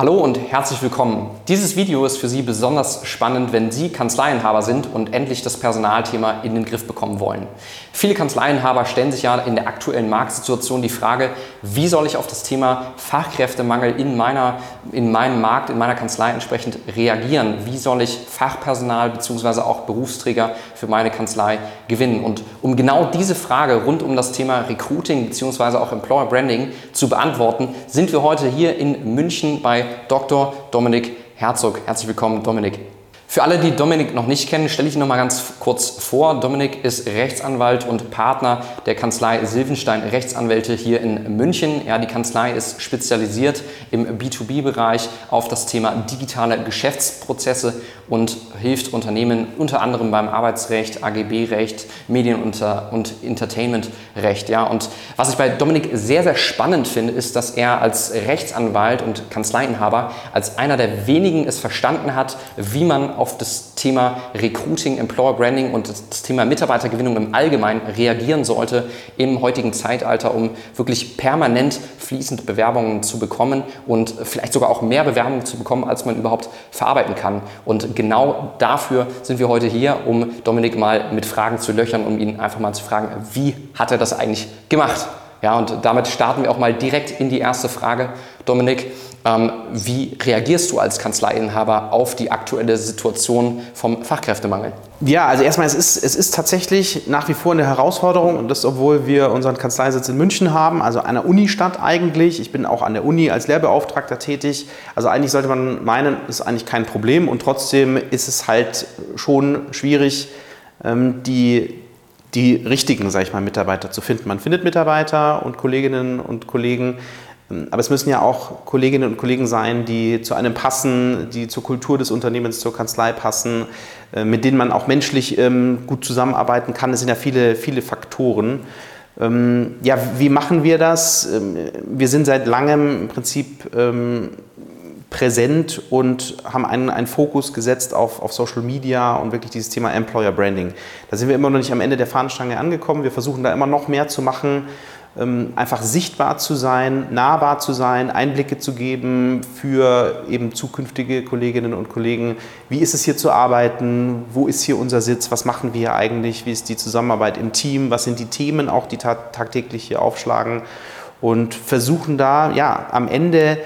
Hallo und herzlich willkommen. Dieses Video ist für Sie besonders spannend, wenn Sie Kanzleienhaber sind und endlich das Personalthema in den Griff bekommen wollen. Viele Kanzleienhaber stellen sich ja in der aktuellen Marktsituation die Frage, wie soll ich auf das Thema Fachkräftemangel in, meiner, in meinem Markt, in meiner Kanzlei entsprechend reagieren? Wie soll ich Fachpersonal bzw. auch Berufsträger für meine Kanzlei gewinnen? Und um genau diese Frage rund um das Thema Recruiting bzw. auch Employer Branding zu beantworten, sind wir heute hier in München bei Dr. Dominik Herzog. Herzlich willkommen, Dominik. Für alle, die Dominik noch nicht kennen, stelle ich ihn noch mal ganz kurz vor. Dominik ist Rechtsanwalt und Partner der Kanzlei Silvenstein Rechtsanwälte hier in München. Ja, die Kanzlei ist spezialisiert im B2B-Bereich auf das Thema digitale Geschäftsprozesse und hilft Unternehmen unter anderem beim Arbeitsrecht, AGB-Recht, Medien- und, und Entertainment-Recht. Ja, und was ich bei Dominik sehr, sehr spannend finde, ist, dass er als Rechtsanwalt und Kanzleiinhaber als einer der wenigen es verstanden hat, wie man auf das Thema Recruiting, Employer Branding und das Thema Mitarbeitergewinnung im Allgemeinen reagieren sollte im heutigen Zeitalter, um wirklich permanent fließend Bewerbungen zu bekommen und vielleicht sogar auch mehr Bewerbungen zu bekommen, als man überhaupt verarbeiten kann. Und genau dafür sind wir heute hier, um Dominik mal mit Fragen zu löchern, um ihn einfach mal zu fragen, wie hat er das eigentlich gemacht? Ja, und damit starten wir auch mal direkt in die erste Frage. Dominik, ähm, wie reagierst du als Kanzleiinhaber auf die aktuelle Situation vom Fachkräftemangel? Ja, also erstmal, es ist, es ist tatsächlich nach wie vor eine Herausforderung und das, obwohl wir unseren Kanzleisitz in München haben, also einer Unistadt eigentlich. Ich bin auch an der Uni als Lehrbeauftragter tätig. Also eigentlich sollte man meinen, ist eigentlich kein Problem und trotzdem ist es halt schon schwierig, ähm, die, die richtigen, sage ich mal, Mitarbeiter zu finden. Man findet Mitarbeiter und Kolleginnen und Kollegen, ähm, aber es müssen ja auch Kolleginnen und Kollegen sein, die zu einem passen, die zur Kultur des Unternehmens, zur Kanzlei passen, äh, mit denen man auch menschlich ähm, gut zusammenarbeiten kann. Es sind ja viele, viele Faktoren. Ähm, ja, wie machen wir das? Wir sind seit langem im Prinzip präsent und haben einen, einen Fokus gesetzt auf, auf Social Media und wirklich dieses Thema Employer Branding. Da sind wir immer noch nicht am Ende der Fahnenstange angekommen. Wir versuchen da immer noch mehr zu machen ähm, einfach sichtbar zu sein, nahbar zu sein, Einblicke zu geben für eben zukünftige Kolleginnen und Kollegen. Wie ist es hier zu arbeiten? Wo ist hier unser Sitz? Was machen wir hier eigentlich? Wie ist die Zusammenarbeit im Team? Was sind die Themen auch, die tagtäglich hier aufschlagen? Und versuchen da ja am Ende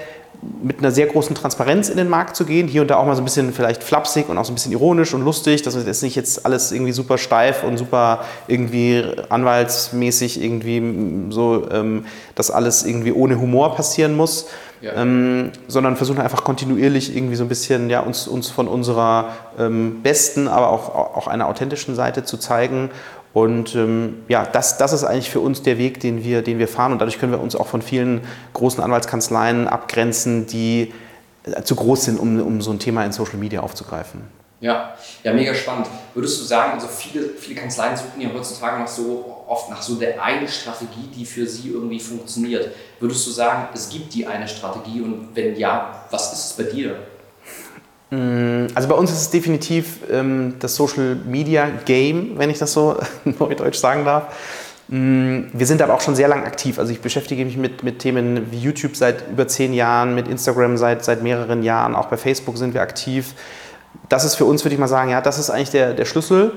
mit einer sehr großen Transparenz in den Markt zu gehen. Hier und da auch mal so ein bisschen vielleicht flapsig und auch so ein bisschen ironisch und lustig, dass es nicht jetzt alles irgendwie super steif und super irgendwie anwaltsmäßig irgendwie so, ähm, dass alles irgendwie ohne Humor passieren muss. Ja. Ähm, sondern versuchen einfach kontinuierlich irgendwie so ein bisschen ja, uns, uns von unserer ähm, besten, aber auch, auch einer authentischen Seite zu zeigen und ähm, ja, das, das ist eigentlich für uns der Weg, den wir, den wir fahren. Und dadurch können wir uns auch von vielen großen Anwaltskanzleien abgrenzen, die äh, zu groß sind, um, um so ein Thema in Social Media aufzugreifen. Ja, ja, mega spannend. Würdest du sagen, also viele, viele Kanzleien suchen ja heutzutage nach so oft nach so der einen Strategie, die für sie irgendwie funktioniert. Würdest du sagen, es gibt die eine Strategie und wenn ja, was ist es bei dir? Mm, also bei uns ist es definitiv ähm, das Social Media Game, wenn ich das so neudeutsch sagen darf. Mm, wir sind aber auch schon sehr lang aktiv. Also ich beschäftige mich mit, mit Themen wie YouTube seit über zehn Jahren, mit Instagram seit, seit mehreren Jahren, auch bei Facebook sind wir aktiv. Das ist für uns, würde ich mal sagen, ja, das ist eigentlich der, der Schlüssel,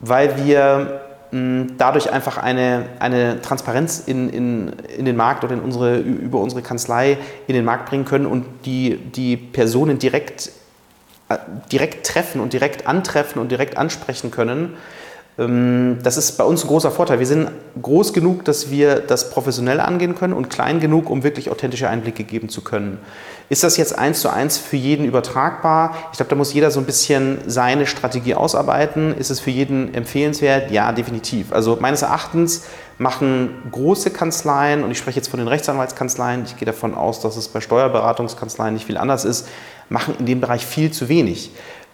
weil wir dadurch einfach eine, eine Transparenz in, in, in den Markt oder in unsere, über unsere Kanzlei in den Markt bringen können und die, die Personen direkt äh, direkt treffen und direkt antreffen und direkt ansprechen können. Ähm, das ist bei uns ein großer Vorteil. Wir sind groß genug, dass wir das professionell angehen können und klein genug, um wirklich authentische Einblicke geben zu können. Ist das jetzt eins zu eins für jeden übertragbar? Ich glaube, da muss jeder so ein bisschen seine Strategie ausarbeiten. Ist es für jeden empfehlenswert? Ja, definitiv. Also meines Erachtens machen große Kanzleien, und ich spreche jetzt von den Rechtsanwaltskanzleien, ich gehe davon aus, dass es bei Steuerberatungskanzleien nicht viel anders ist, machen in dem Bereich viel zu wenig.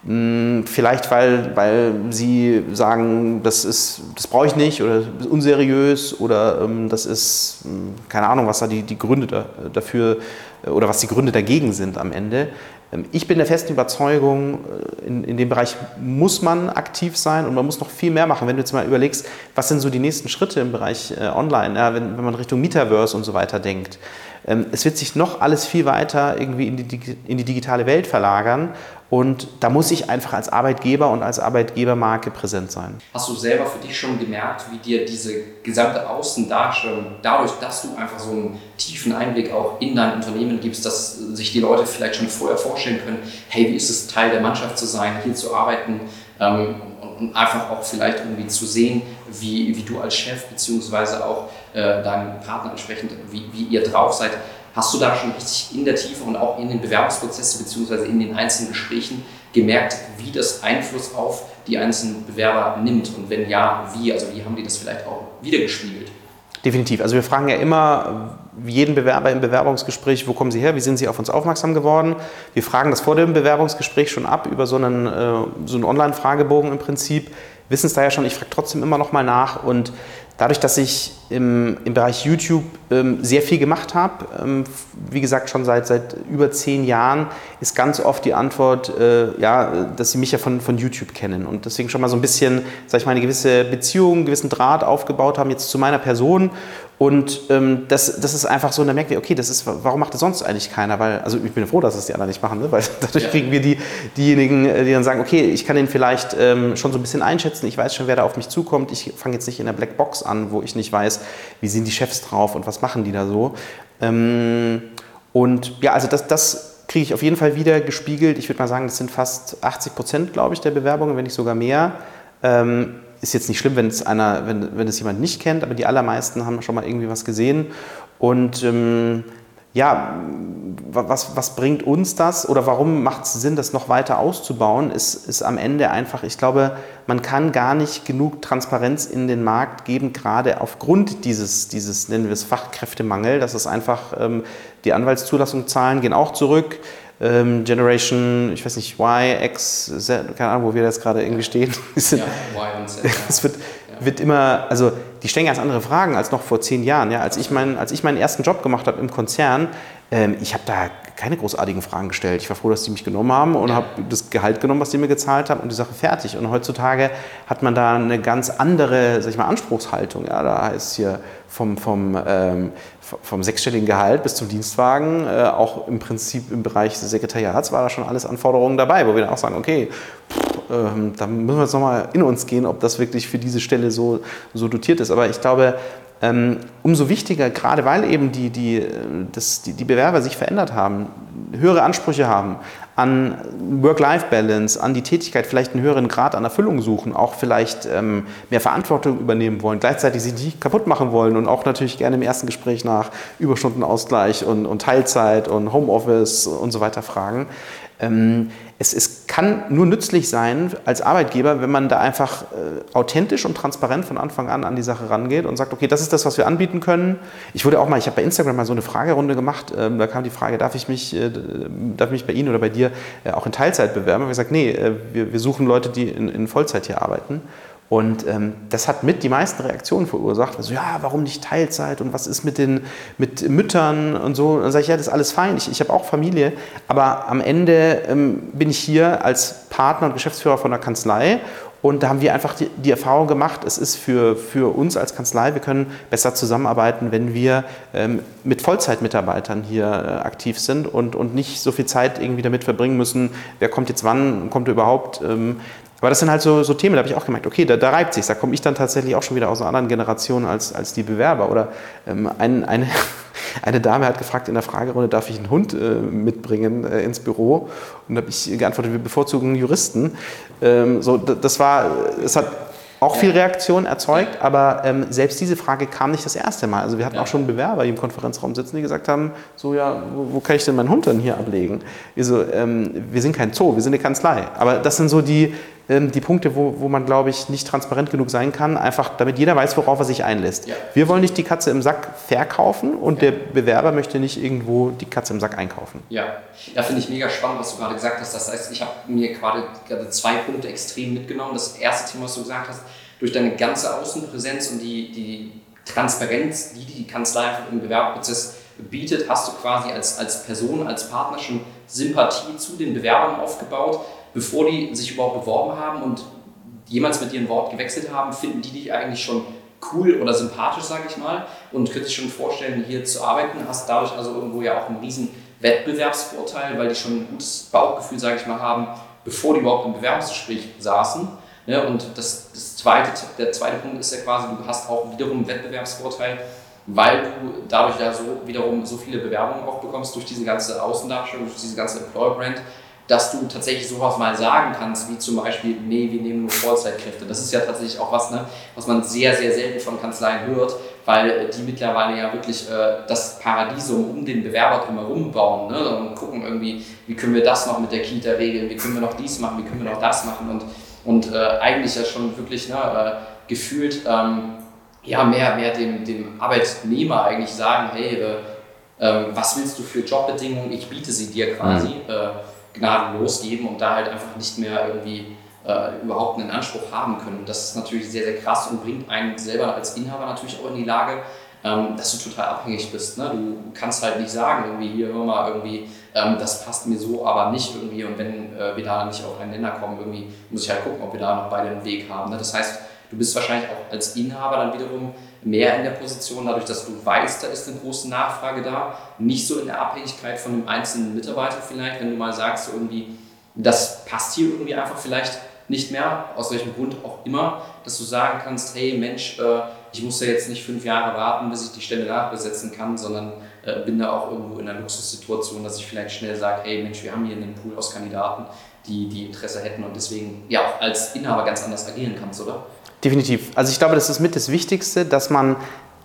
Hm, vielleicht, weil, weil sie sagen, das, ist, das brauche ich nicht oder das ist unseriös oder ähm, das ist, hm, keine Ahnung, was da die, die Gründe da, dafür äh, oder was die Gründe dagegen sind am Ende. Ähm, ich bin der festen Überzeugung, äh, in, in dem Bereich muss man aktiv sein und man muss noch viel mehr machen. Wenn du jetzt mal überlegst, was sind so die nächsten Schritte im Bereich äh, Online, ja, wenn, wenn man Richtung Metaverse und so weiter denkt. Ähm, es wird sich noch alles viel weiter irgendwie in die, in die digitale Welt verlagern. Und da muss ich einfach als Arbeitgeber und als Arbeitgebermarke präsent sein. Hast du selber für dich schon gemerkt, wie dir diese gesamte Außendarstellung, dadurch, dass du einfach so einen tiefen Einblick auch in dein Unternehmen gibst, dass sich die Leute vielleicht schon vorher vorstellen können, hey, wie ist es, Teil der Mannschaft zu sein, hier zu arbeiten ähm, und einfach auch vielleicht irgendwie zu sehen, wie, wie du als Chef beziehungsweise auch äh, deinem Partner entsprechend, wie, wie ihr drauf seid, Hast du da schon richtig in der Tiefe und auch in den Bewerbungsprozessen bzw. in den einzelnen Gesprächen gemerkt, wie das Einfluss auf die einzelnen Bewerber nimmt? Und wenn ja, wie? Also wie haben die das vielleicht auch wiedergespiegelt? Definitiv. Also wir fragen ja immer jeden Bewerber im Bewerbungsgespräch, wo kommen Sie her, wie sind Sie auf uns aufmerksam geworden. Wir fragen das vor dem Bewerbungsgespräch schon ab über so einen, äh, so einen Online-Fragebogen im Prinzip. Wissen es da ja schon, ich frage trotzdem immer noch mal nach und Dadurch, dass ich im, im Bereich YouTube ähm, sehr viel gemacht habe, ähm, wie gesagt schon seit, seit über zehn Jahren, ist ganz oft die Antwort, äh, ja, dass sie mich ja von, von YouTube kennen und deswegen schon mal so ein bisschen, sag ich mal, eine gewisse Beziehung, einen gewissen Draht aufgebaut haben jetzt zu meiner Person und ähm, das, das ist einfach so, und dann merkt ihr, okay, das ist, warum macht das sonst eigentlich keiner? Weil, also ich bin froh, dass es die anderen nicht machen, ne? weil dadurch ja. kriegen wir die, diejenigen, äh, die dann sagen, okay, ich kann den vielleicht ähm, schon so ein bisschen einschätzen, ich weiß schon, wer da auf mich zukommt, ich fange jetzt nicht in der Blackbox an, wo ich nicht weiß, wie sind die Chefs drauf und was machen die da so. Ähm, und ja, also das, das kriege ich auf jeden Fall wieder gespiegelt. Ich würde mal sagen, das sind fast 80 Prozent, glaube ich, der Bewerbungen, wenn nicht sogar mehr. Ähm, ist jetzt nicht schlimm, wenn es einer, wenn, wenn es jemand nicht kennt, aber die allermeisten haben schon mal irgendwie was gesehen. Und ähm, ja, was, was bringt uns das oder warum macht es Sinn, das noch weiter auszubauen, ist, ist am Ende einfach, ich glaube, man kann gar nicht genug Transparenz in den Markt geben, gerade aufgrund dieses, dieses nennen wir es Fachkräftemangel. Das ist einfach, ähm, die Anwaltszulassungszahlen gehen auch zurück ähm, Generation, ich weiß nicht, Y, X, Z, keine Ahnung, wo wir jetzt gerade irgendwie stehen. ja, Y und Z. Es wird, ja. wird immer, also die stellen ganz andere Fragen als noch vor zehn Jahren. Ja? Als, ich mein, als ich meinen ersten Job gemacht habe im Konzern, ähm, ich habe da keine großartigen Fragen gestellt. Ich war froh, dass die mich genommen haben und ja. habe das Gehalt genommen, was die mir gezahlt haben und die Sache fertig. Und heutzutage hat man da eine ganz andere, sag ich mal, Anspruchshaltung. Ja? Da heißt hier vom, vom, ähm, vom sechsstelligen Gehalt bis zum Dienstwagen, äh, auch im Prinzip im Bereich des Sekretariats war da schon alles Anforderungen dabei, wo wir dann auch sagen, okay, pff, äh, da müssen wir jetzt nochmal in uns gehen, ob das wirklich für diese Stelle so, so dotiert ist. Aber ich glaube, ähm, umso wichtiger, gerade weil eben die, die, das, die, die Bewerber sich verändert haben, höhere Ansprüche haben an Work-Life-Balance, an die Tätigkeit, vielleicht einen höheren Grad an Erfüllung suchen, auch vielleicht ähm, mehr Verantwortung übernehmen wollen, gleichzeitig sich nicht kaputt machen wollen und auch natürlich gerne im ersten Gespräch nach Überstundenausgleich und, und Teilzeit und Homeoffice und so weiter fragen. Ähm, es, es, kann nur nützlich sein als Arbeitgeber, wenn man da einfach äh, authentisch und transparent von Anfang an an die Sache rangeht und sagt, okay, das ist das, was wir anbieten können. Ich wurde auch mal, ich habe bei Instagram mal so eine Fragerunde gemacht, ähm, da kam die Frage, darf ich mich, äh, darf ich mich bei Ihnen oder bei dir äh, auch in Teilzeit bewerben? Und ich gesagt, nee, äh, wir, wir, suchen Leute, die in, in Vollzeit hier arbeiten. Und ähm, das hat mit die meisten Reaktionen verursacht. Also, ja, warum nicht Teilzeit und was ist mit den mit Müttern und so? Und dann sage ich, ja, das ist alles fein. Ich, ich habe auch Familie. Aber am Ende ähm, bin ich hier als Partner und Geschäftsführer von der Kanzlei. Und da haben wir einfach die, die, Erfahrung gemacht, es ist für, für uns als Kanzlei, wir können besser zusammenarbeiten, wenn wir ähm, mit Vollzeitmitarbeitern hier äh, aktiv sind und, und nicht so viel Zeit irgendwie damit verbringen müssen, wer kommt jetzt wann, kommt er überhaupt. Ähm, aber das sind halt so, so Themen, da habe ich auch gemerkt, okay, da, da reibt sich, da komme ich dann tatsächlich auch schon wieder aus einer anderen Generation als, als die Bewerber. Oder ähm, ein, eine, eine Dame hat gefragt in der Fragerunde, darf ich einen Hund äh, mitbringen äh, ins Büro? Und da habe ich geantwortet, wir bevorzugen Juristen. Ähm, so, das war, es hat auch viel Reaktion erzeugt, aber ähm, selbst diese Frage kam nicht das erste Mal. Also wir hatten ja. auch schon Bewerber, die im Konferenzraum sitzen, die gesagt haben, so ja, wo, wo kann ich denn meinen Hund dann hier ablegen? Also, ähm, wir sind kein Zoo, wir sind eine Kanzlei. Aber das sind so die, die Punkte, wo, wo man, glaube ich, nicht transparent genug sein kann, einfach damit jeder weiß, worauf er sich einlässt. Ja. Wir wollen nicht die Katze im Sack verkaufen und ja. der Bewerber möchte nicht irgendwo die Katze im Sack einkaufen. Ja, ja finde ich mega spannend, was du gerade gesagt hast. Das heißt, ich habe mir gerade zwei Punkte extrem mitgenommen. Das erste Thema, was du gesagt hast, durch deine ganze Außenpräsenz und die, die Transparenz, die die Kanzlei im Bewerbprozess bietet, hast du quasi als, als Person, als Partner schon Sympathie zu den Bewerbern aufgebaut, bevor die sich überhaupt beworben haben und jemals mit dir ein Wort gewechselt haben, finden die dich eigentlich schon cool oder sympathisch, sage ich mal, und könnte sich schon vorstellen, hier zu arbeiten, hast dadurch also irgendwo ja auch einen riesen Wettbewerbsvorteil, weil die schon ein gutes Bauchgefühl, sage ich mal, haben, bevor die überhaupt im Bewerbungsgespräch saßen. Ja, und das, das zweite, der zweite Punkt ist ja quasi, du hast auch wiederum einen Wettbewerbsvorteil, weil du dadurch ja so wiederum so viele Bewerbungen auch bekommst durch diese ganze Außendarstellung, durch diese ganze Employer-Brand, dass du tatsächlich sowas mal sagen kannst, wie zum Beispiel, nee, wir nehmen nur Vollzeitkräfte. Das ist ja tatsächlich auch was, ne, was man sehr, sehr selten von Kanzleien hört, weil die mittlerweile ja wirklich äh, das Paradiesum um den Bewerber drumherum bauen ne, und gucken irgendwie, wie können wir das noch mit der Kita regeln, wie können wir noch dies machen, wie können wir noch das machen und, und äh, eigentlich ja schon wirklich ne, äh, gefühlt ähm, ja, mehr, mehr dem, dem Arbeitnehmer eigentlich sagen, hey, äh, ähm, was willst du für Jobbedingungen, ich biete sie dir quasi. Mhm äh, gnadenlos geben und da halt einfach nicht mehr irgendwie äh, überhaupt einen Anspruch haben können. Das ist natürlich sehr, sehr krass und bringt einen selber als Inhaber natürlich auch in die Lage, ähm, dass du total abhängig bist. Ne? Du kannst halt nicht sagen, irgendwie hier, hör mal, irgendwie, ähm, das passt mir so, aber nicht irgendwie. Und wenn äh, wir da nicht auf einen Nenner kommen, irgendwie muss ich halt gucken, ob wir da noch beide einen Weg haben. Ne? Das heißt, du bist wahrscheinlich auch als Inhaber dann wiederum mehr in der Position, dadurch, dass du weißt, da ist eine große Nachfrage da, nicht so in der Abhängigkeit von dem einzelnen Mitarbeiter vielleicht, wenn du mal sagst, so irgendwie, das passt hier irgendwie einfach vielleicht nicht mehr, aus welchem Grund auch immer, dass du sagen kannst, hey Mensch, äh, ich muss ja jetzt nicht fünf Jahre warten, bis ich die Stelle nachbesetzen kann, sondern äh, bin da auch irgendwo in einer Luxussituation, dass ich vielleicht schnell sage, hey Mensch, wir haben hier einen Pool aus Kandidaten, die, die Interesse hätten und deswegen ja auch als Inhaber ganz anders agieren kannst, oder? Definitiv. Also ich glaube, das ist mit das Wichtigste, dass man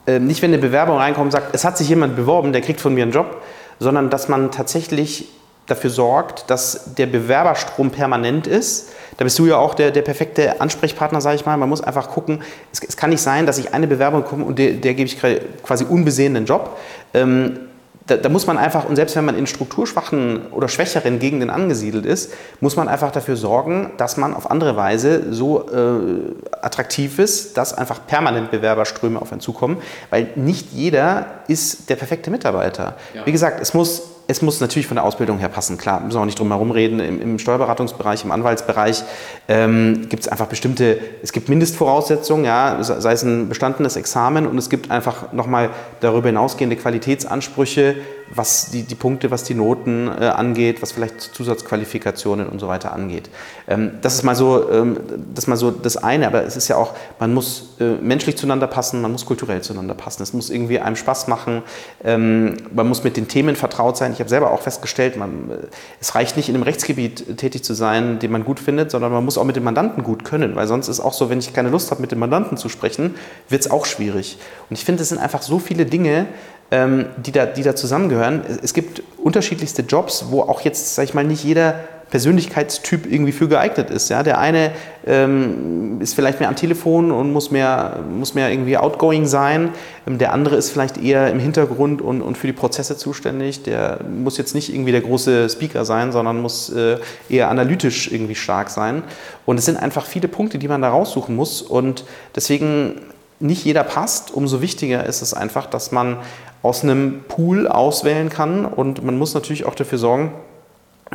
äh, nicht, wenn eine Bewerbung reinkommt, sagt, es hat sich jemand beworben, der kriegt von mir einen Job, sondern dass man tatsächlich dafür sorgt, dass der Bewerberstrom permanent ist. Da bist du ja auch der, der perfekte Ansprechpartner, sage ich mal. Man muss einfach gucken, es, es, kann nicht sein, dass ich eine Bewerbung bekomme und der, der gebe ich quasi unbesehen einen Job. Ähm, da, da, muss man einfach, und selbst wenn man in strukturschwachen oder schwächeren Gegenden angesiedelt ist, muss man einfach dafür sorgen, dass man auf andere Weise so äh, attraktiv ist, dass einfach permanent Bewerberströme auf einen zukommen, weil nicht jeder ist der perfekte Mitarbeiter. Ja. Wie gesagt, es muss es muss natürlich von der Ausbildung her passen, klar, müssen wir auch nicht drum herum reden. Im, Im, Steuerberatungsbereich, im Anwaltsbereich ähm, gibt es einfach bestimmte, es gibt Mindestvoraussetzungen, ja, sei es ein bestandenes Examen und es gibt einfach nochmal darüber hinausgehende Qualitätsansprüche, was die, die Punkte, was die Noten äh, angeht, was vielleicht Zusatzqualifikationen und so weiter angeht. Ähm, das, ist mal so, ähm, das ist mal so das eine, aber es ist ja auch, man muss äh, menschlich zueinander passen, man muss kulturell zueinander passen, es muss irgendwie einem Spaß machen, ähm, man muss mit den Themen vertraut sein. Ich habe selber auch festgestellt, man, äh, es reicht nicht in einem Rechtsgebiet tätig zu sein, den man gut findet, sondern man muss auch mit dem Mandanten gut können, weil sonst ist auch so, wenn ich keine Lust habe, mit dem Mandanten zu sprechen, wird es auch schwierig. Und ich finde, es sind einfach so viele Dinge, die, da, die da zusammengehören. Es gibt unterschiedlichste Jobs, wo auch jetzt, sag ich mal, nicht jeder Persönlichkeitstyp irgendwie für geeignet ist. Ja? Der eine ähm, ist vielleicht mehr am Telefon und muss mehr, muss mehr irgendwie outgoing sein. Ähm, der andere ist vielleicht eher im Hintergrund und, und für die Prozesse zuständig. Der muss jetzt nicht irgendwie der große Speaker sein, sondern muss äh, eher analytisch irgendwie stark sein. Und es sind einfach viele Punkte, die man da raussuchen muss. Und deswegen nicht jeder passt, umso wichtiger ist es einfach, dass man aus einem Pool auswählen kann und man muss natürlich auch dafür sorgen,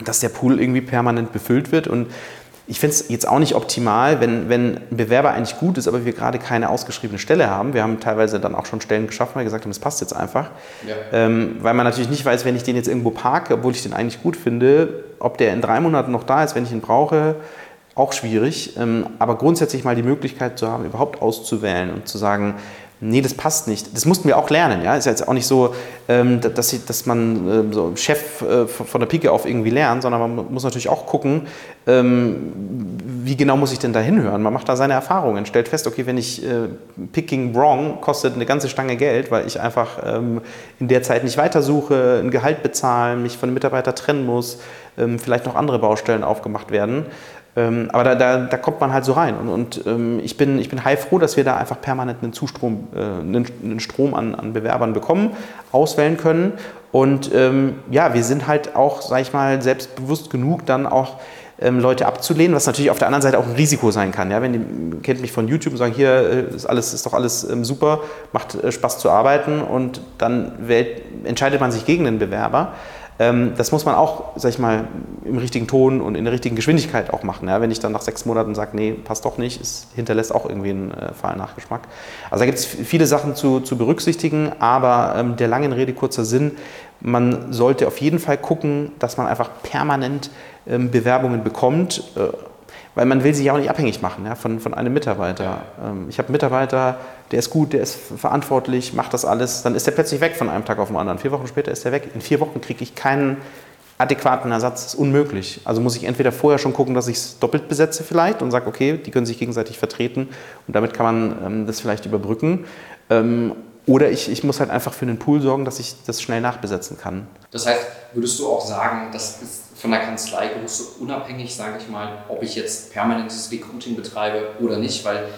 dass der Pool irgendwie permanent befüllt wird und ich finde es jetzt auch nicht optimal, wenn, wenn ein Bewerber eigentlich gut ist, aber wir gerade keine ausgeschriebene Stelle haben. Wir haben teilweise dann auch schon Stellen geschaffen, weil wir gesagt haben, es passt jetzt einfach. Ja. Ähm, weil man natürlich nicht weiß, wenn ich den jetzt irgendwo parke, obwohl ich den eigentlich gut finde, ob der in drei Monaten noch da ist, wenn ich ihn brauche, auch schwierig. Ähm, aber grundsätzlich mal die Möglichkeit zu haben, überhaupt auszuwählen und zu sagen, nee, das passt nicht. Das mussten wir auch lernen. Ja? Ist jetzt auch nicht so, ähm, dass, dass man äh, so Chef äh, von der Pike auf irgendwie lernt, sondern man muss natürlich auch gucken, ähm, wie genau muss ich denn da hinhören. Man macht da seine Erfahrungen, stellt fest, okay, wenn ich äh, picking wrong, kostet eine ganze Stange Geld, weil ich einfach ähm, in der Zeit nicht weitersuche, ein Gehalt bezahlen, mich von einem Mitarbeiter trennen muss, vielleicht noch andere Baustellen aufgemacht werden. Ähm, aber da, da, da, kommt man halt so rein. Und, und ähm, ich, bin, ich bin heilfroh, dass wir da einfach permanent einen Zustrom, äh, einen, einen, Strom an, an, Bewerbern bekommen, auswählen können. Und ähm, ja, wir sind halt auch, sag ich mal, selbstbewusst genug, dann auch ähm, Leute abzulehnen, was natürlich auf der anderen Seite auch ein Risiko sein kann. Ja? Wenn die kennt mich von YouTube und sagen, hier äh, ist, alles, ist doch alles ähm, super, macht äh, Spaß zu arbeiten und dann wählt, entscheidet man sich gegen den Bewerber das muss man auch, sag ich mal, im richtigen Ton und in der richtigen Geschwindigkeit auch machen. Ja? Wenn ich dann nach sechs Monaten sage, nee, passt doch nicht, es hinterlässt auch irgendwie einen äh, fahlen. Also da gibt es viele Sachen zu, zu berücksichtigen, aber ähm, der langen Rede kurzer Sinn, man sollte auf jeden Fall gucken, dass man einfach permanent ähm, Bewerbungen bekommt. Äh, weil man will sich ja auch nicht abhängig machen ja, von, von einem Mitarbeiter. Ähm, ich habe einen Mitarbeiter, der ist gut, der ist verantwortlich, macht das alles, dann ist er plötzlich weg von einem Tag auf den anderen. Vier Wochen später ist er weg. In vier Wochen kriege ich keinen adäquaten Ersatz. Das ist unmöglich. Also muss ich entweder vorher schon gucken, dass ich es doppelt besetze vielleicht und sage, okay, die können sich gegenseitig vertreten und damit kann man ähm, das vielleicht überbrücken. Ähm, oder ich, ich muss halt einfach für einen Pool sorgen, dass ich das schnell nachbesetzen kann. Das heißt, würdest du auch sagen, das ist von der Kanzleigröße unabhängig, sage ich mal, ob ich jetzt permanentes Recruiting betreibe oder nicht, weil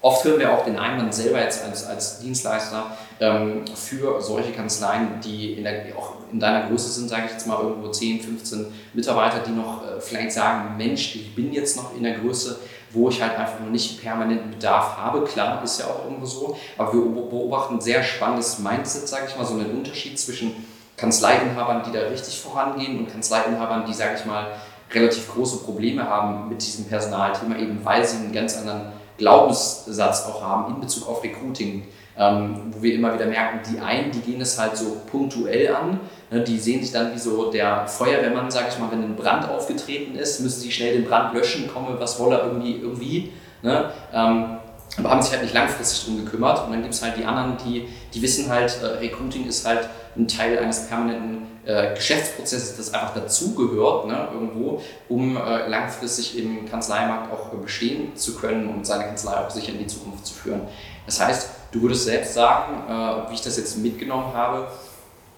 oft hören wir auch den Einwand selber jetzt als, als Dienstleister ähm, für solche Kanzleien, die in, der, auch in deiner Größe sind, sage ich jetzt mal irgendwo 10, 15 Mitarbeiter, die noch äh, vielleicht sagen, Mensch, ich bin jetzt noch in der Größe, wo ich halt einfach noch nicht permanenten Bedarf habe. Klar, ist ja auch irgendwo so, aber wir beobachten ein sehr spannendes Mindset, sage ich mal, so einen Unterschied zwischen Kanzleiinhabern, die da richtig vorangehen und Kanzleiinhabern, die, sage ich mal, relativ große Probleme haben mit diesem Personalthema, eben weil sie einen ganz anderen Glaubenssatz auch haben in Bezug auf Recruiting, ähm, wo wir immer wieder merken, die einen, die gehen es halt so punktuell an, ne, die sehen sich dann wie so der Feuerwehrmann, sage ich mal, wenn ein Brand aufgetreten ist, müssen sie schnell den Brand löschen, komme was wolle irgendwie, irgendwie ne, ähm, aber haben sich halt nicht langfristig drum gekümmert und dann gibt es halt die anderen, die, die wissen halt, äh, Recruiting ist halt ein Teil eines permanenten äh, Geschäftsprozesses, das einfach dazugehört, ne, irgendwo, um äh, langfristig im Kanzleimarkt auch bestehen zu können und seine Kanzlei auch sicher in die Zukunft zu führen. Das heißt, du würdest selbst sagen, äh, wie ich das jetzt mitgenommen habe,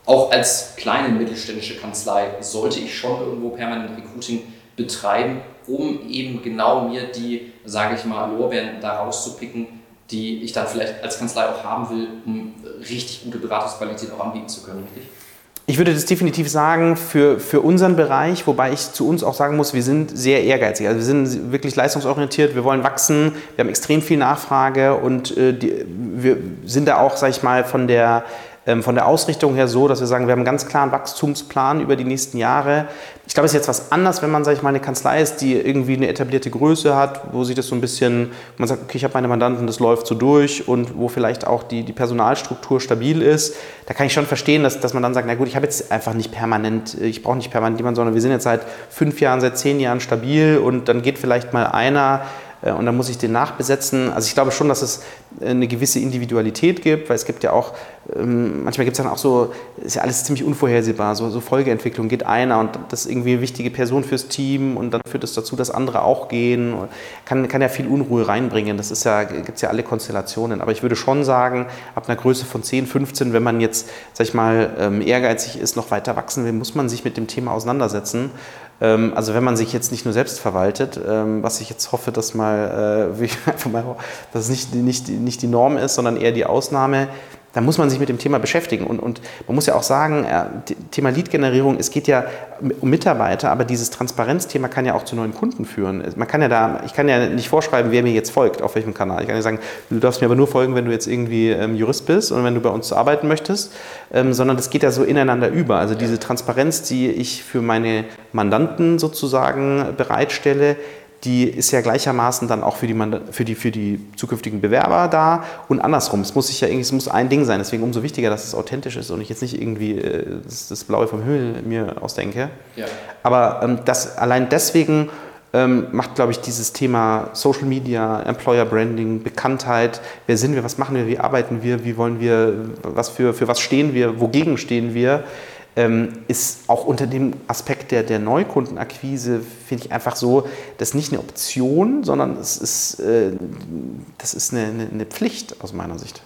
auch als kleine mittelständische Kanzlei sollte ich schon irgendwo permanent Recruiting betreiben, um eben genau mir die, sage ich mal, Lorbeeren da rauszupicken, die ich dann vielleicht als Kanzlei auch haben will, um richtig gute Beratungsqualität auch anbieten zu können, richtig? Ich würde das definitiv sagen für, für unseren Bereich, wobei ich zu uns auch sagen muss, wir sind sehr ehrgeizig. Also wir sind wirklich leistungsorientiert, wir wollen wachsen, wir haben extrem viel Nachfrage und äh, die, wir sind da auch, sage ich mal, von der von der Ausrichtung her so, dass wir sagen, wir haben einen ganz klaren Wachstumsplan über die nächsten Jahre. Ich glaube, es ist jetzt was anderes, wenn man, sage ich mal, eine Kanzlei ist, die irgendwie eine etablierte Größe hat, wo sich das so ein bisschen, man sagt, okay, ich habe meine Mandanten, das läuft so durch und wo vielleicht auch die, die Personalstruktur stabil ist. Da kann ich schon verstehen, dass, dass man dann sagt, na gut, ich habe jetzt einfach nicht permanent, ich brauche nicht permanent jemanden, sondern wir sind jetzt seit fünf Jahren, seit zehn Jahren stabil und dann geht vielleicht mal einer äh, und dann muss ich den nachbesetzen. Also ich glaube schon, dass es äh, eine gewisse Individualität gibt, weil es gibt ja auch, ähm, manchmal gibt es dann auch so, ist ja alles ziemlich unvorhersehbar, so, so Folgeentwicklung, geht einer und das ist irgendwie eine wichtige Person fürs Team und dann führt es das dazu, dass andere auch gehen, kann, kann ja viel Unruhe reinbringen, das ist ja, gibt es ja alle Konstellationen, aber ich würde schon sagen, ab einer Größe von 10, 15, wenn man jetzt, sag ich mal, ähm, ehrgeizig ist, noch weiter wachsen will, muss man sich mit dem Thema auseinandersetzen also wenn man sich jetzt nicht nur selbst verwaltet, ähm, was ich jetzt hoffe, dass mal, äh, dass es nicht, nicht, nicht die Norm ist, sondern eher die Ausnahme, da muss man sich mit dem Thema beschäftigen. Und, und man muss ja auch sagen, äh, Thema Lead-Generierung, es geht ja um Mitarbeiter, aber dieses Transparenzthema kann ja auch zu neuen Kunden führen. Man kann ja da, ich kann ja nicht vorschreiben, wer mir jetzt folgt, auf welchem Kanal. Ich kann ja sagen, du darfst mir aber nur folgen, wenn du jetzt irgendwie ähm, Jurist bist und wenn du bei uns arbeiten möchtest, ähm, sondern das geht ja so ineinander über. Also diese Transparenz, die ich für meine Mandanten sozusagen bereitstelle, die ist ja gleichermaßen dann auch für die, für die, für die zukünftigen Bewerber da und andersrum. Es muss sich ja irgendwie, es muss ein Ding sein. Deswegen umso wichtiger, dass es authentisch ist und ich jetzt nicht irgendwie äh, das, das Blaue vom Himmel mir ausdenke. Ja. Aber ähm, das allein deswegen ähm, macht, glaube ich, dieses Thema Social Media, Employer Branding, Bekanntheit, wer sind wir, was machen wir, wie arbeiten wir, wie wollen wir, was für, für was stehen wir, wogegen stehen wir, ist auch unter dem Aspekt der, der Neukundenakquise, finde ich einfach so, das ist nicht eine Option, sondern es ist, äh, das ist eine, eine, eine, Pflicht aus meiner Sicht.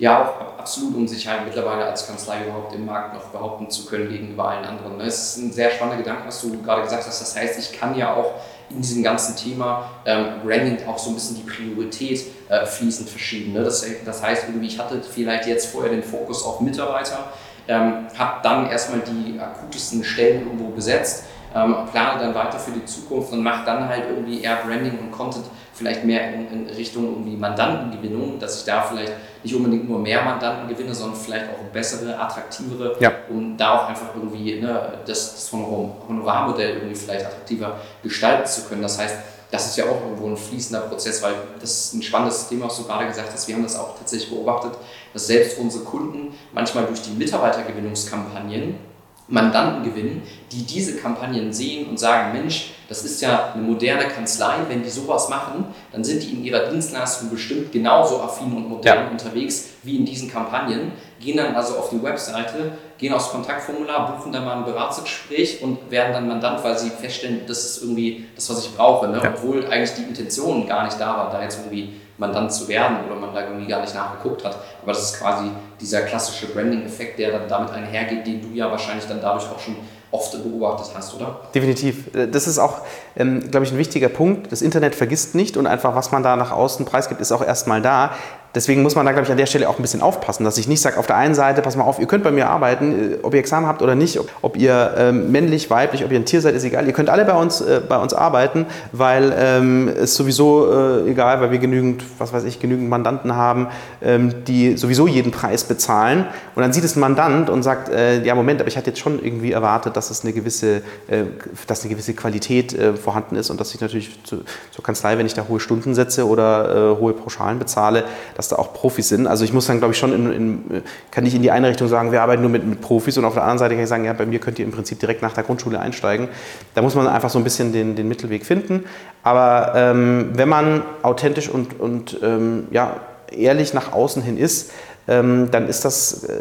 Ja, auch absolut, um sich halt mittlerweile als Kanzlei überhaupt im Markt noch behaupten zu können gegenüber allen anderen. Es ist ein sehr spannender Gedanke, was du gerade gesagt hast. Das heißt, ich kann ja auch in diesem ganzen Thema ähm, Branding auch so ein bisschen die Priorität äh, fließend verschieben. Ne? Das, das heißt, irgendwie, ich hatte vielleicht jetzt vorher den Fokus auf Mitarbeiter, ähm, habe dann erstmal die akutesten Stellen irgendwo besetzt ähm, plane dann weiter für die Zukunft und mache dann halt irgendwie eher Branding und Content vielleicht mehr in, in, Richtung irgendwie Mandantengewinnung, dass ich da vielleicht nicht unbedingt nur mehr Mandanten gewinne, sondern vielleicht auch bessere, attraktivere, ja. um da auch einfach irgendwie ne, das, das Honorarmodell irgendwie vielleicht attraktiver gestalten zu können. Das heißt, das ist ja auch irgendwo ein fließender Prozess, weil das ist ein spannendes Thema, was du gerade gesagt hast. Wir haben das auch tatsächlich beobachtet, dass selbst unsere Kunden manchmal durch die Mitarbeitergewinnungskampagnen Mandanten gewinnen, die diese Kampagnen sehen und sagen, Mensch, das ist ja eine moderne Kanzlei, wenn die sowas machen, dann sind die in ihrer Dienstleistung bestimmt genauso affin und modern ja. unterwegs wie in diesen Kampagnen, gehen dann also auf die Webseite, gehen aufs Kontaktformular, buchen dann mal ein Beratungsgespräch und werden dann Mandant, weil sie feststellen, das ist irgendwie das, was ich brauche, ne? ja. obwohl eigentlich die Intention gar nicht da war, da jetzt irgendwie Mandant zu werden oder man da irgendwie gar nicht nachgeguckt hat. Aber das ist quasi dieser klassische Branding-Effekt, der dann damit einhergeht, den du ja wahrscheinlich dann dadurch auch schon oft beobachtet hast, oder? Definitiv. Äh, das ist auch, ähm, glaube ich, ein wichtiger Punkt. Das Internet vergisst nicht und einfach, was man da nach außen preisgibt, ist auch erstmal da. Deswegen muss man da, glaube ich, an der Stelle auch ein bisschen aufpassen, dass ich nicht sage, auf der einen Seite, pass mal auf, ihr könnt bei mir arbeiten, äh, ob ihr Examen habt oder nicht, ob, ihr ähm, männlich, weiblich, ob ihr ein Tier seid, ist egal. Ihr könnt alle bei uns, äh, bei uns arbeiten, weil ähm, es sowieso äh, egal, weil wir genügend, was weiß ich, genügend Mandanten haben, ähm, die sowieso jeden Preis bezahlen. Und dann sieht es ein Mandant und sagt, äh, ja Moment, aber ich hatte jetzt schon irgendwie erwartet, dass es eine gewisse, äh, dass eine gewisse Qualität äh, vorhanden ist und dass ich natürlich zu, zur Kanzlei, wenn ich da hohe Stunden setze oder hohe Pauschalen bezahle, dass da auch Profis sind. Also ich muss dann, glaube ich, schon, in, in, kann nicht in die eine Richtung sagen, wir arbeiten nur mit, mit, Profis und auf der anderen Seite kann ich sagen, ja, bei mir könnt ihr im Prinzip direkt nach der Grundschule einsteigen. Da muss man einfach so ein bisschen den, den Mittelweg finden. Aber ähm, wenn man authentisch und, und ähm, ja, ehrlich nach außen hin ist, ähm, dann ist das, äh,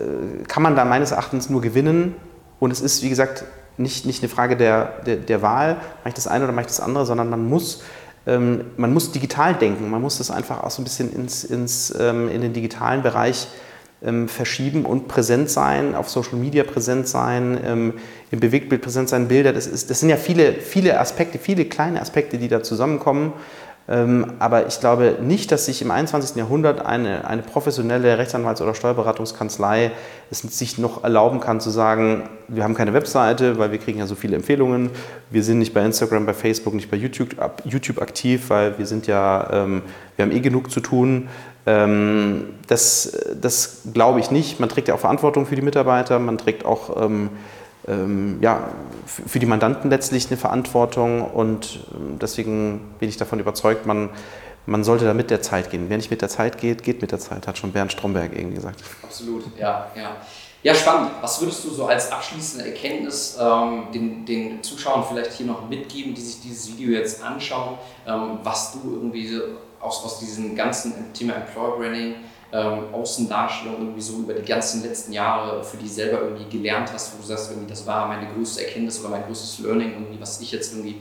kann man da meines Erachtens nur gewinnen. Und es ist, wie gesagt, nicht, nicht eine Frage der, der, der Wahl, mache ich das eine oder mache ich das andere, sondern man muss ähm, man muss digital denken, man muss das einfach auch so ein bisschen ins, ins, ähm, in den digitalen Bereich ähm, verschieben und präsent sein, auf Social Media präsent sein, im Bewegtbild präsent sein, Bilder. Das, ist, das sind ja viele, viele Aspekte, viele kleine Aspekte, die da zusammenkommen. Ähm, aber ich glaube nicht, dass sich im 21. Jahrhundert eine, eine professionelle Rechtsanwalts- oder Steuerberatungskanzlei es sich noch erlauben kann zu sagen, wir haben keine Webseite, weil wir kriegen ja so viele Empfehlungen, wir sind nicht bei Instagram, bei Facebook, nicht bei YouTube, YouTube aktiv, weil wir sind ja, ähm, wir haben eh genug zu tun. Ähm, das, das glaube ich nicht. Man trägt ja auch Verantwortung für die Mitarbeiter, man trägt auch ähm, ja, für die Mandanten letztlich eine Verantwortung und ähm, deswegen bin ich davon überzeugt, man, man sollte da mit der Zeit gehen. Wer nicht mit der Zeit geht, geht mit der Zeit, hat schon Bernd Stromberg irgendwie gesagt. Absolut, ja, ja. Ja, spannend. Was würdest du so als abschließende Erkenntnis ähm, den, den Zuschauern vielleicht hier noch mitgeben, die sich dieses Video jetzt anschauen, ähm, was du irgendwie aus, aus diesem ganzen Thema Employer Branding ähm, Außendarstellung irgendwie so über die ganzen letzten Jahre für dich selber irgendwie gelernt hast, wo du sagst, irgendwie, das war meine größte Erkenntnis oder mein größtes Learning, irgendwie, was ich jetzt irgendwie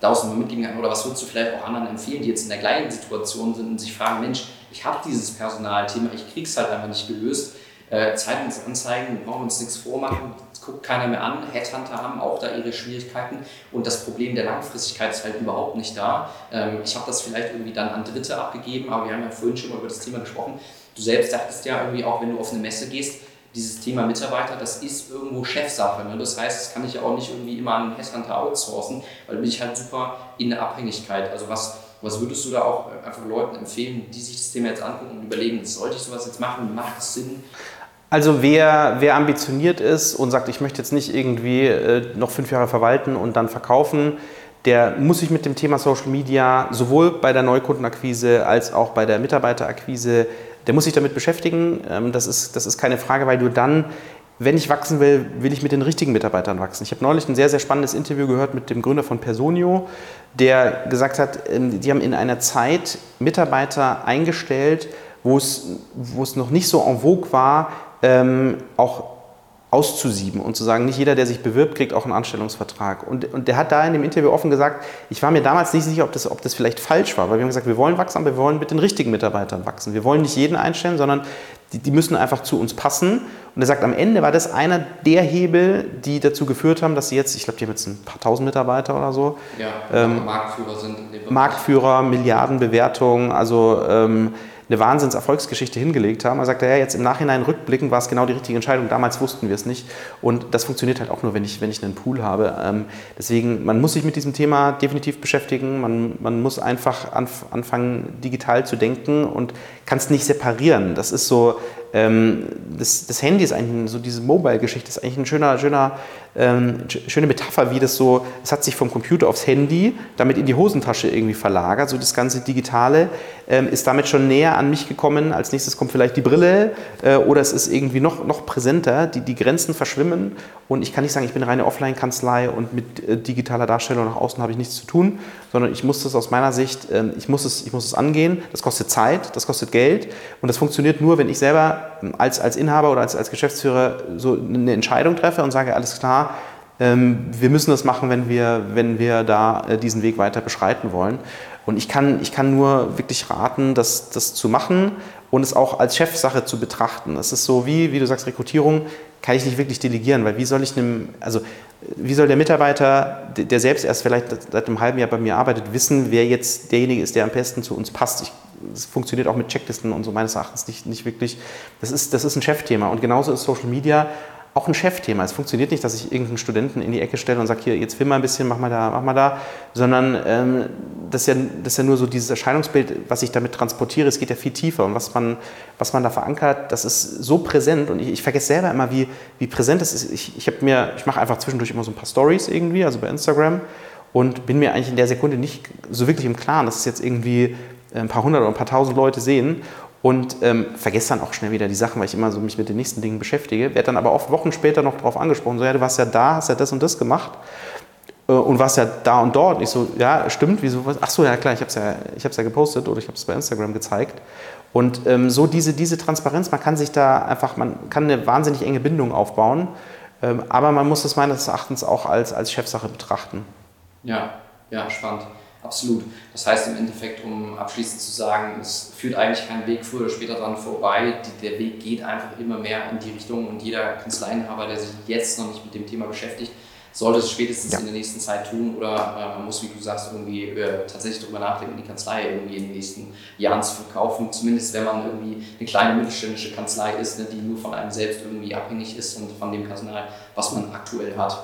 tausendmal mitgeben kann? Oder was würdest du vielleicht auch anderen empfehlen, die jetzt in der gleichen Situation sind und sich fragen, Mensch, ich habe dieses Personalthema, ich krieg's halt einfach nicht gelöst. Äh, Zeitungsanzeigen, wir brauchen uns nichts vormachen, guckt keiner mehr an. Headhunter haben auch da ihre Schwierigkeiten und das Problem der Langfristigkeit ist halt überhaupt nicht da. Ähm, ich habe das vielleicht irgendwie dann an Dritte abgegeben, aber wir haben ja vorhin schon mal über das Thema gesprochen du selbst sagtest ja irgendwie auch, wenn du auf eine Messe gehst, dieses Thema Mitarbeiter, das ist irgendwo Chefsache. Ne? Das heißt, das kann ich ja auch nicht irgendwie immer an Headhunter outsourcen, weil bin ich halt super in der Abhängigkeit. Also was, was würdest du da auch einfach Leuten empfehlen, die sich das Thema jetzt angucken und überlegen, sollte ich sowas jetzt machen, macht es Sinn? Also wer, wer ambitioniert ist und sagt, ich möchte jetzt nicht irgendwie äh, noch fünf Jahre verwalten und dann verkaufen, der muss sich mit dem Thema Social Media sowohl bei der Neukundenakquise als auch bei der Mitarbeiterakquise der muss sich damit beschäftigen. Ähm, das ist, das ist keine Frage, weil du dann, wenn ich wachsen will, will ich mit den richtigen Mitarbeitern wachsen. Ich habe neulich ein sehr, sehr spannendes Interview gehört mit dem Gründer von Personio, der gesagt hat, ähm, die haben in einer Zeit Mitarbeiter eingestellt, wo es, wo es noch nicht so en vogue war, ähm, auch auszusieben und zu sagen, nicht jeder, der sich bewirbt, kriegt auch einen Anstellungsvertrag. Und, und der hat da in dem Interview offen gesagt, ich war mir damals nicht sicher, ob das, ob das vielleicht falsch war, weil wir haben gesagt, wir wollen wachsen, aber wir wollen mit den richtigen Mitarbeitern wachsen. Wir wollen nicht jeden einstellen, sondern die, die müssen einfach zu uns passen. Und er sagt, am Ende war das einer der Hebel, die dazu geführt haben, dass sie jetzt, ich glaube, die haben jetzt ein paar tausend Mitarbeiter oder so. Ja, ähm, Marktführer sind. Marktführer, Milliardenbewertungen, also ähm, eine Wahnsinns-Erfolgsgeschichte hingelegt haben. Er sagt, ja, jetzt im Nachhinein rückblicken war es genau die richtige Entscheidung. Damals wussten wir es nicht. Und das funktioniert halt auch nur, wenn ich, wenn ich einen Pool habe. Ähm, deswegen, man muss sich mit diesem Thema definitiv beschäftigen. Man, man muss einfach anf anfangen, digital zu denken und kann es nicht separieren. Das ist so, ähm, das, das, Handy ist eigentlich so diese Mobile-Geschichte, ist eigentlich ein schöner, schöner, ähm, schöne Metapher, wie das so, es hat sich vom Computer aufs Handy, damit in die Hosentasche irgendwie verlagert. So das ganze Digitale ähm, ist damit schon näher an mich gekommen. Als nächstes kommt vielleicht die Brille äh, oder es ist irgendwie noch, noch präsenter. Die, die Grenzen verschwimmen und ich kann nicht sagen, ich bin eine reine Offline-Kanzlei und mit äh, digitaler Darstellung nach außen habe ich nichts zu tun, sondern ich muss das aus meiner Sicht, äh, ich, muss es, ich muss es angehen. Das kostet Zeit, das kostet Geld und das funktioniert nur, wenn ich selber als, als Inhaber oder als, als Geschäftsführer so eine Entscheidung treffe und sage, alles klar, ähm, wir müssen das machen, wenn wir, wenn wir da äh, diesen Weg weiter beschreiten wollen. Und ich kann, ich kann nur wirklich raten, das, das zu machen und es auch als Chefsache zu betrachten. Das ist so wie, wie du sagst, Rekrutierung kann ich nicht wirklich delegieren, weil wie soll ich einem, also wie soll der Mitarbeiter, der selbst erst vielleicht seit einem halben Jahr bei mir arbeitet, wissen, wer jetzt derjenige ist, der am besten zu uns passt? Ich es funktioniert auch mit Checklisten und so meines Erachtens nicht, nicht wirklich. Das ist, das ist ein Chefthema. Und genauso ist Social Media auch ein Chefthema. Es funktioniert nicht, dass ich irgendeinen Studenten in die Ecke stelle und sage, hier, jetzt film mal ein bisschen, mach mal da, mach mal da, sondern ähm, das, ist ja, das ist ja nur so dieses Erscheinungsbild, was ich damit transportiere. Es geht ja viel tiefer und was man, was man da verankert, das ist so präsent und ich, ich vergesse selber immer, wie, wie präsent es ist. Ich, ich, ich mache einfach zwischendurch immer so ein paar Stories irgendwie, also bei Instagram und bin mir eigentlich in der Sekunde nicht so wirklich im Klaren, dass es jetzt irgendwie ein paar hundert oder ein paar tausend Leute sehen und ähm, vergesse dann auch schnell wieder die Sachen, weil ich immer so mich mit den nächsten Dingen beschäftige, werde dann aber oft Wochen später noch darauf angesprochen, so ja, du warst ja da, hast ja das und das gemacht äh, und warst ja da und dort. Und ich so, ja, stimmt, wieso? Ach so, ja klar, ich habe es ja, ja gepostet oder ich habe es bei Instagram gezeigt. Und ähm, so diese, diese Transparenz, man kann sich da einfach, man kann eine wahnsinnig enge Bindung aufbauen, ähm, aber man muss es meines Erachtens auch als, als Chefsache betrachten. Ja, ja, spannend. Absolut. Das heißt im Endeffekt, um abschließend zu sagen, es führt eigentlich kein Weg früher oder später dran vorbei. Der Weg geht einfach immer mehr in die Richtung und jeder Kanzleienhaber, der sich jetzt noch nicht mit dem Thema beschäftigt, sollte es spätestens ja. in der nächsten Zeit tun oder äh, man muss, wie du sagst, irgendwie äh, tatsächlich darüber nachdenken, die Kanzlei irgendwie in den nächsten Jahren zu verkaufen. Zumindest wenn man irgendwie eine kleine mittelständische Kanzlei ist, ne, die nur von einem selbst irgendwie abhängig ist und von dem Personal, was man aktuell hat.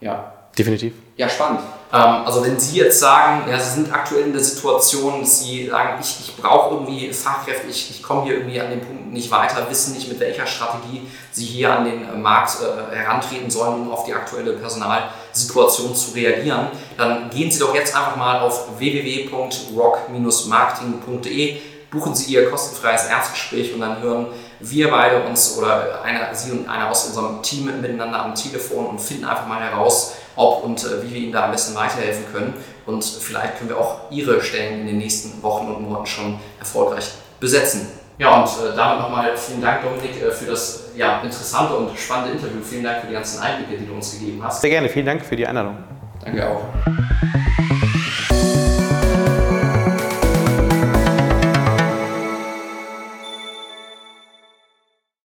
Ja. Definitiv. Ja, spannend. Ähm, also wenn Sie jetzt sagen, ja, Sie sind aktuell in der Situation, Sie sagen, ich, ich brauche irgendwie Fachkräfte, ich, ich komme hier irgendwie an den Punkt nicht weiter, wissen nicht, mit welcher Strategie Sie hier an den äh, Markt äh, herantreten sollen, um auf die aktuelle Personalsituation zu reagieren, dann gehen Sie doch jetzt einfach mal auf www.rock-marketing.de, buchen Sie Ihr kostenfreies Erstgespräch und dann hören wir beide uns oder einer, Sie und einer aus unserem Team miteinander am Telefon und finden einfach mal heraus, ob und äh, wie wir Ihnen da am besten weiterhelfen können. Und vielleicht können wir auch Ihre Stellen in den nächsten Wochen und Monaten schon erfolgreich besetzen. Ja, und äh, damit nochmal vielen Dank, Dominik, äh, für das ja, interessante und spannende Interview. Vielen Dank für die ganzen Einblicke, die du uns gegeben hast. Sehr gerne, vielen Dank für die Einladung. Danke auch.